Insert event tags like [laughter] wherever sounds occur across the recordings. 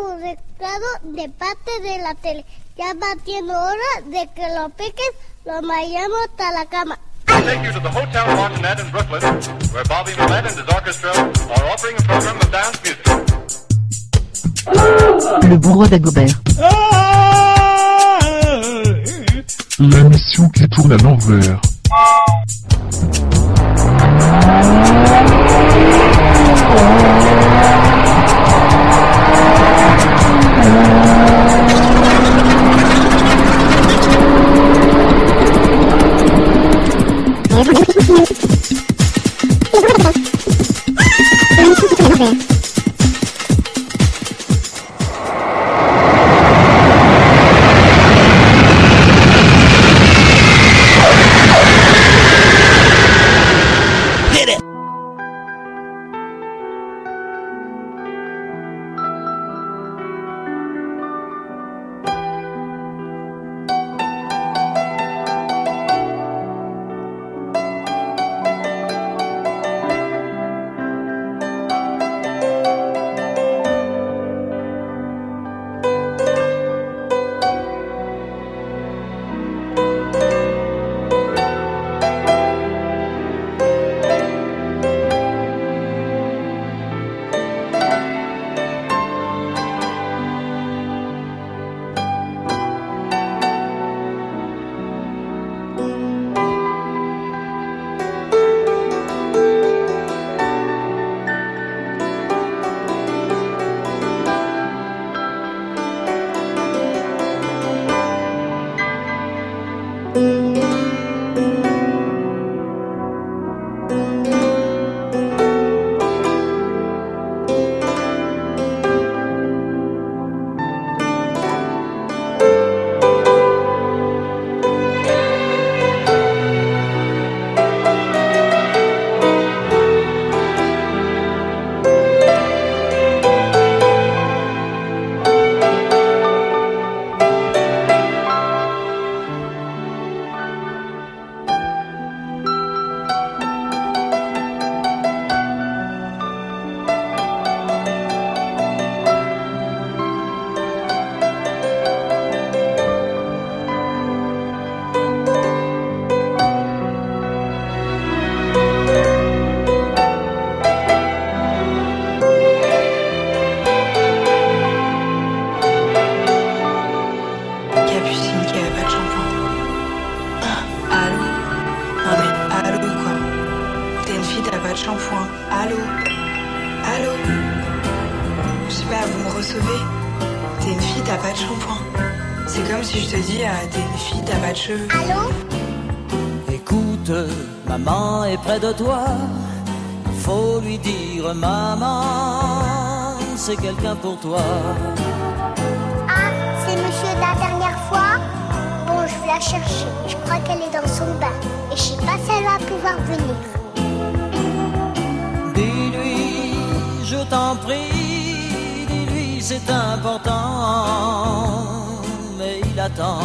un recado de parte de la tele. Ya va tiene hora de que lo piques, lo mayamos hasta la cama. I'll take you to the Hotel Martinet in Brooklyn, where Bobby Millett and his orchestra are offering a program of dance music. Le bourreau d'Agobert. La mission qui tourne à l'envers. Oh, my God. Recevez T'es une fille, t'as pas de shampoing. C'est comme si je te dis, ah, t'es une fille, t'as pas de cheveux. Allô Écoute, maman est près de toi. Il faut lui dire, maman, c'est quelqu'un pour toi. Ah, c'est monsieur de la dernière fois Bon, je vais la chercher. Je crois qu'elle est dans son bain. Et je sais pas si elle va pouvoir venir. Dis-lui, je t'en prie, c'est important. Mais il attend.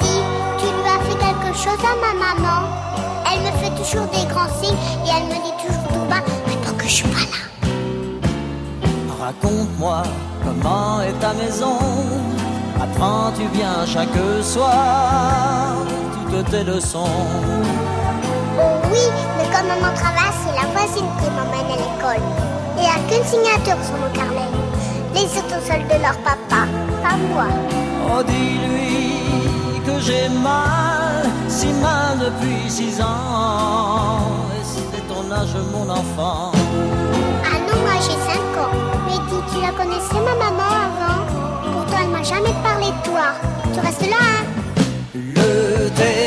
Dis, tu lui as fait quelque chose à ma maman Elle me fait toujours des grands signes et elle me dit toujours tout bas, attends que je suis pas là. Raconte-moi comment est ta maison. Apprends-tu bien chaque soir toutes tes leçons? Oh oui, mais comme maman travaille, c'est la voisine qui m'emmène à l'école. Il n'y a qu'une signature sur mon carnet. Les autres de leur papa, pas moi. Oh, dis-lui que j'ai mal, si mal depuis six ans. Et c'est ton âge, mon enfant. Ah non, moi j'ai 5 ans. Mais dis, tu la connaissais ma maman avant? Pourtant elle m'a jamais parlé de toi. Tu restes là, hein? Le téléphone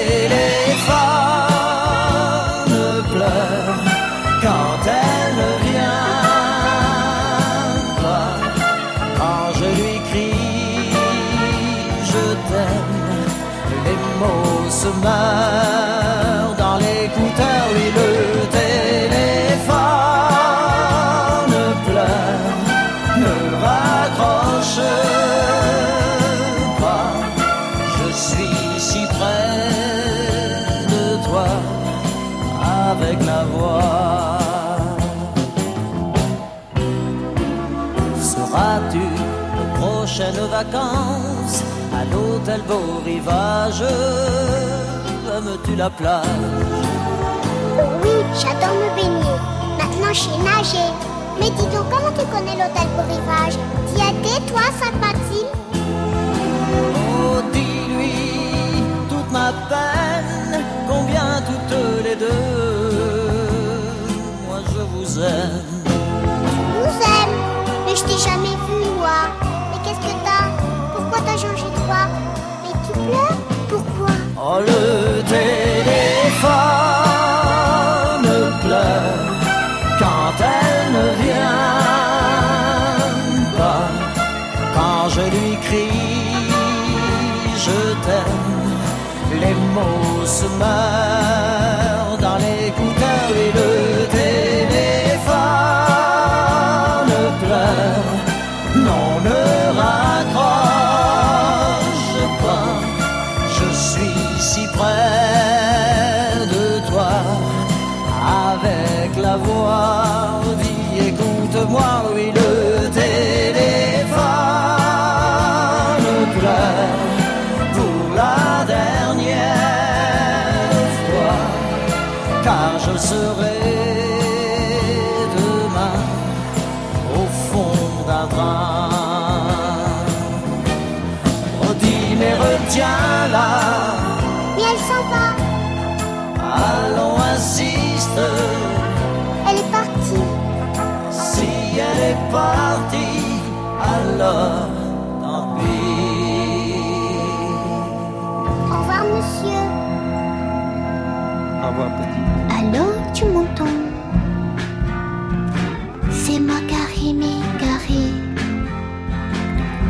se dans l'écouteur. Oui, le téléphone pleure, ne raccroche pas. Je suis si près de toi avec la voix. Seras-tu aux prochaines vacances? À l'hôtel Beau Rivage Aimes-tu la plage? Oui, j'adore me baigner. Maintenant, je sais nager. Mais dis donc, comment tu connais l'hôtel Beau Rivage T'y étais, toi, Sainte-Maxime Oh, dis-lui toute ma peine, combien toutes les deux, moi je vous aime. nous aime. Mais je t'ai jamais vu, moi. Mais qu'est-ce que t'as? Pourquoi t'as changé Oh, le téléphone pleure quand elle ne vient pas. Quand je lui crie, je t'aime, les mots se meurent Elle est partie. si elle est partie, alors tant pis. Au revoir, monsieur. Au revoir, petit. Allô, tu m'entends? C'est moi, Karim et Carré.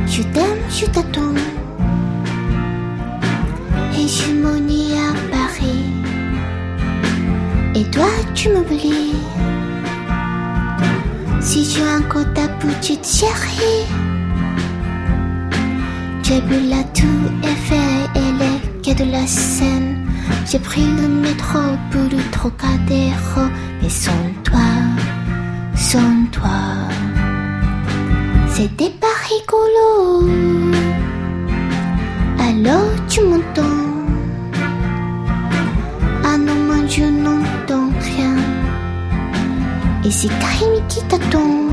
Je t'aime, je t'attends. Tu m'oublies. Si tu as encore ta petite chérie. J'ai bu la tour Eiffel et les quais de la Seine. J'ai pris le métro pour le Trocadéro. Mais sans toi, sans toi, c'était pas rigolo. Alors Et c'est Karim qui t'attend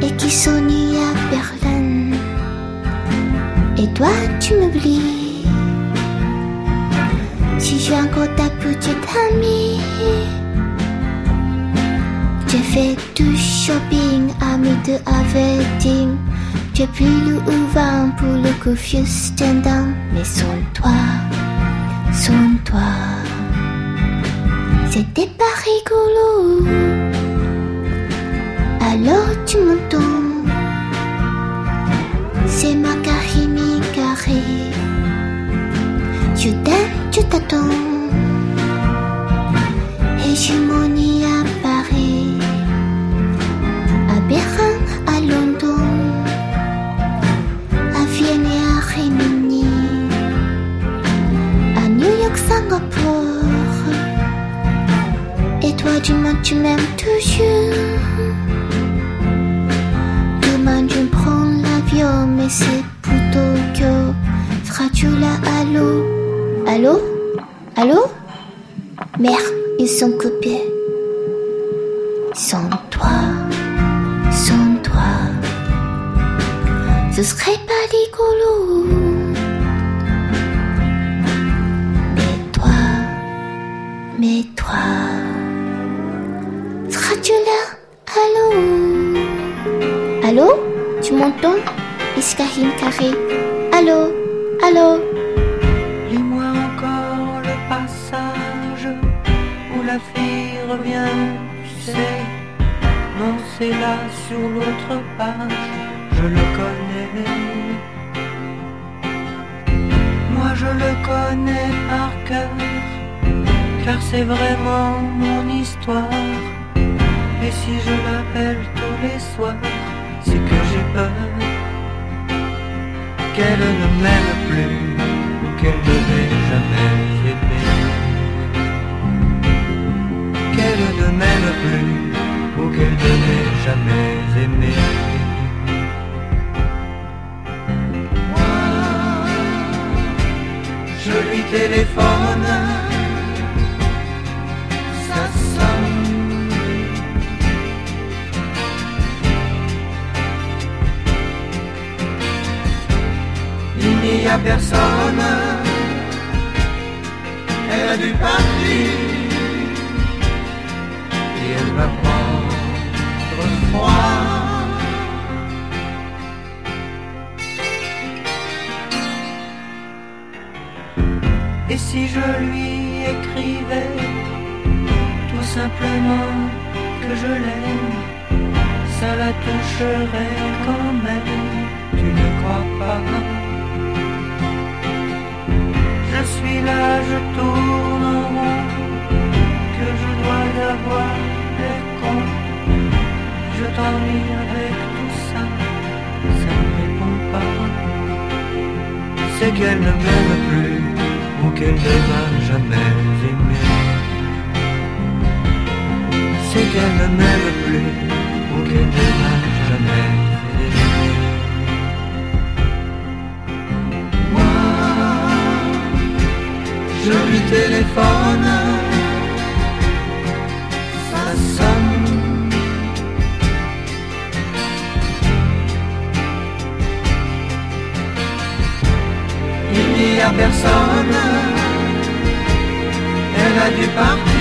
et qui sonne à Berlin. Et toi, tu m'oublies. Si j'ai encore ta petite amie, j'ai fait du shopping à à wedding. J'ai pris le vin pour le Confucius Tendance. Mais sans toi, sans toi, c'était pas rigolo. Alors tu m'entends. C'est ma Karimi carré Je t'aime, je t'attends. Et je m'en tu m'aimes toujours. Demain je prends l'avion, mais c'est pour Tokyo. Seras-tu là, allô? Allô? Allô? Merde, ils sont coupés. Sans toi, sans toi, ce serait Tu m'entends? Iskahim Carré. Allô? Allô? Lis-moi encore le passage où la fille revient, tu sais. Non, c'est là sur l'autre page, je le connais. Moi, je le connais par cœur, car c'est vraiment mon histoire. Et si je l'appelle tous les soirs, qu'elle ne m'aime plus ou qu'elle ne m'ait jamais aimé. Qu'elle ne m'aime plus ou qu'elle ne m'ait jamais aimé. Moi, je lui téléphone personne. Elle a dû partir et elle va prendre froid. Et si je lui écrivais tout simplement que je l'aime, ça la toucherait quand même, tu ne crois pas? Suis là, je tourne en rond, que je dois avoir l'air con. Je t'ennuie avec tout ça, ça ne répond pas. C'est qu'elle ne m'aime plus ou qu'elle ne m'a jamais aimé. C'est qu'elle ne m'aime plus ou qu'elle ne je lui téléphone, ça sonne. Il n'y a personne, elle a dû partir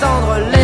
Attendre les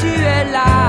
tu es là.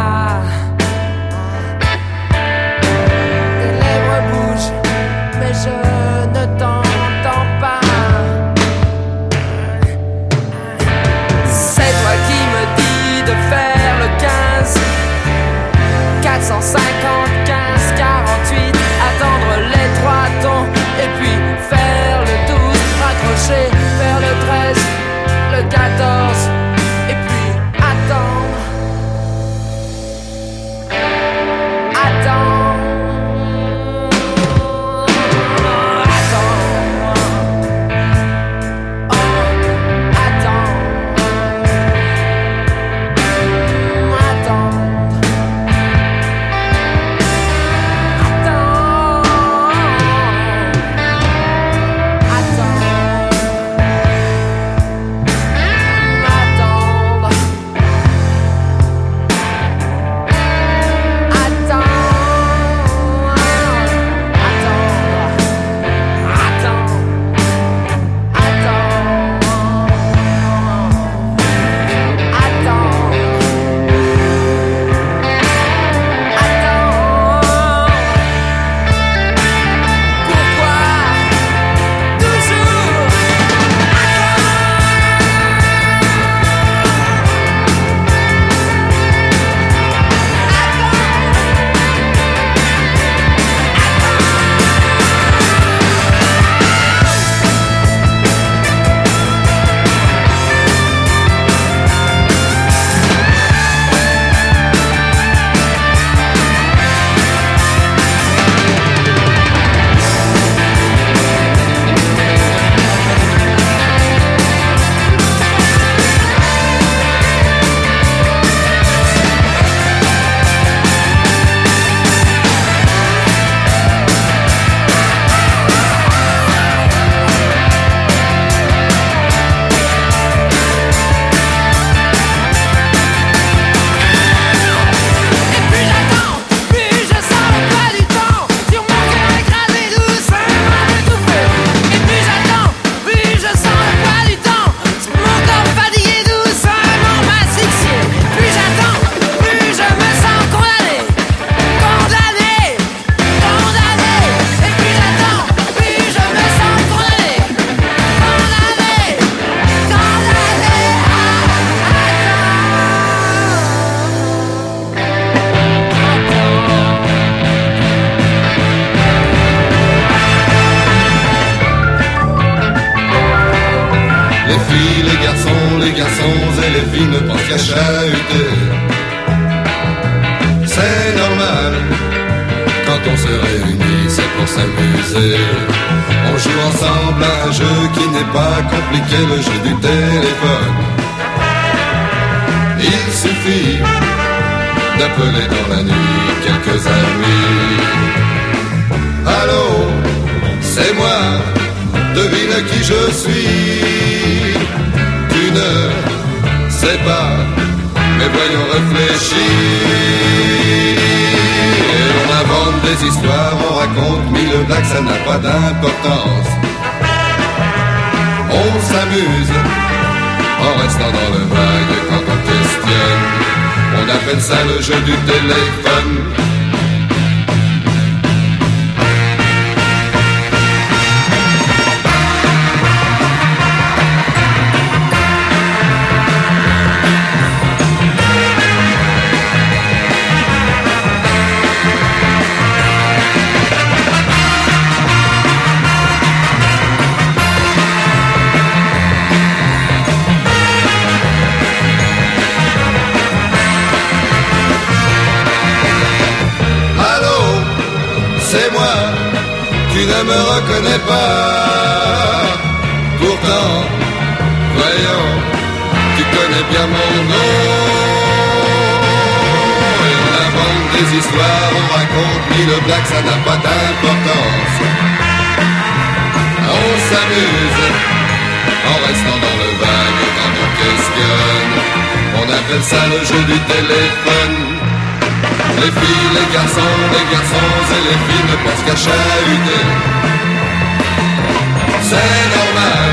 Les garçons et les filles ne pensent qu'à chahuter. C'est normal, quand on se réunit, c'est pour s'amuser. On joue ensemble à un jeu qui n'est pas compliqué, le jeu du téléphone. Il suffit d'appeler dans la nuit quelques amis. Allô, c'est moi, devine qui je suis. Ne sais pas, mais voyons réfléchir. Et on invente des histoires, on raconte mille blagues, ça n'a pas d'importance. On s'amuse en restant dans le vague quand on questionne. On appelle ça le jeu du téléphone. Me reconnais pas. Pourtant, voyons, tu connais bien mon nom. Et on invente des histoires, on raconte mille blagues, ça n'a pas d'importance. On s'amuse en restant dans le vague quand on questionne. On appelle ça le jeu du téléphone. Les filles, les garçons, les garçons et les filles ne pensent qu'à chahuter. C'est normal,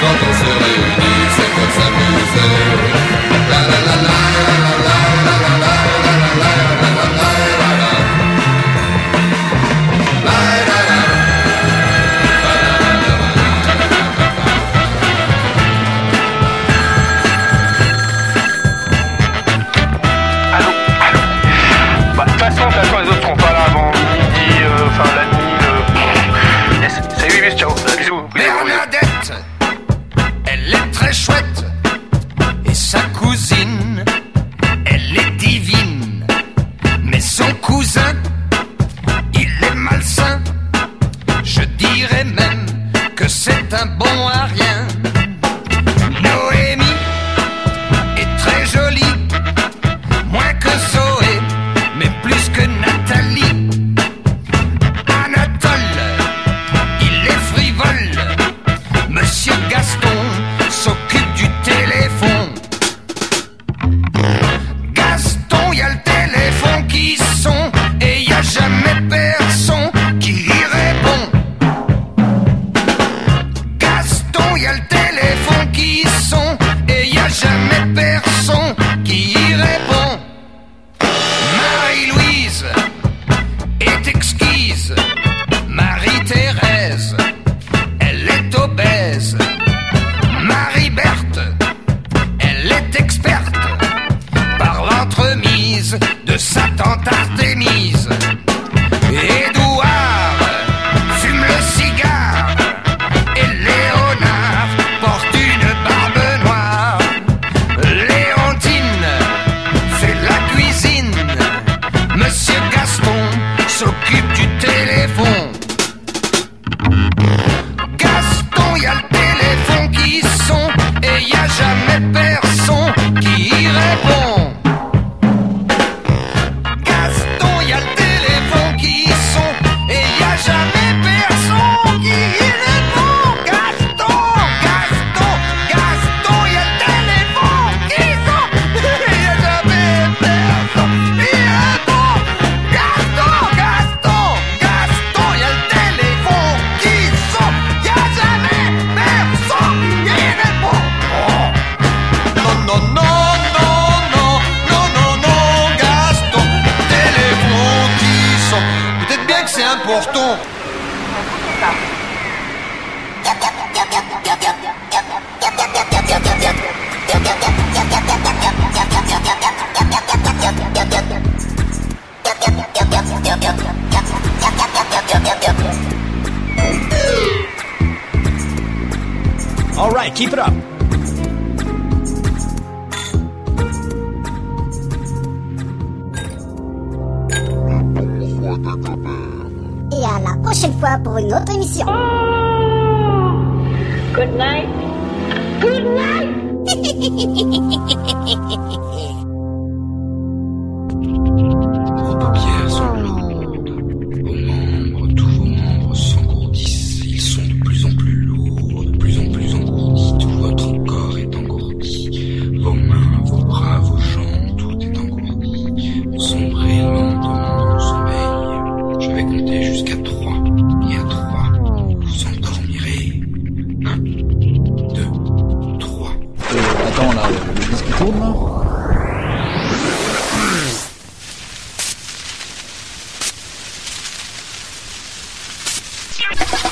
quand on se réunit, c'est pour s'amuser. La la important. All right, keep it up. fois pour une autre émission. Oh. Good night. Good night. [laughs] [laughs] Yeah.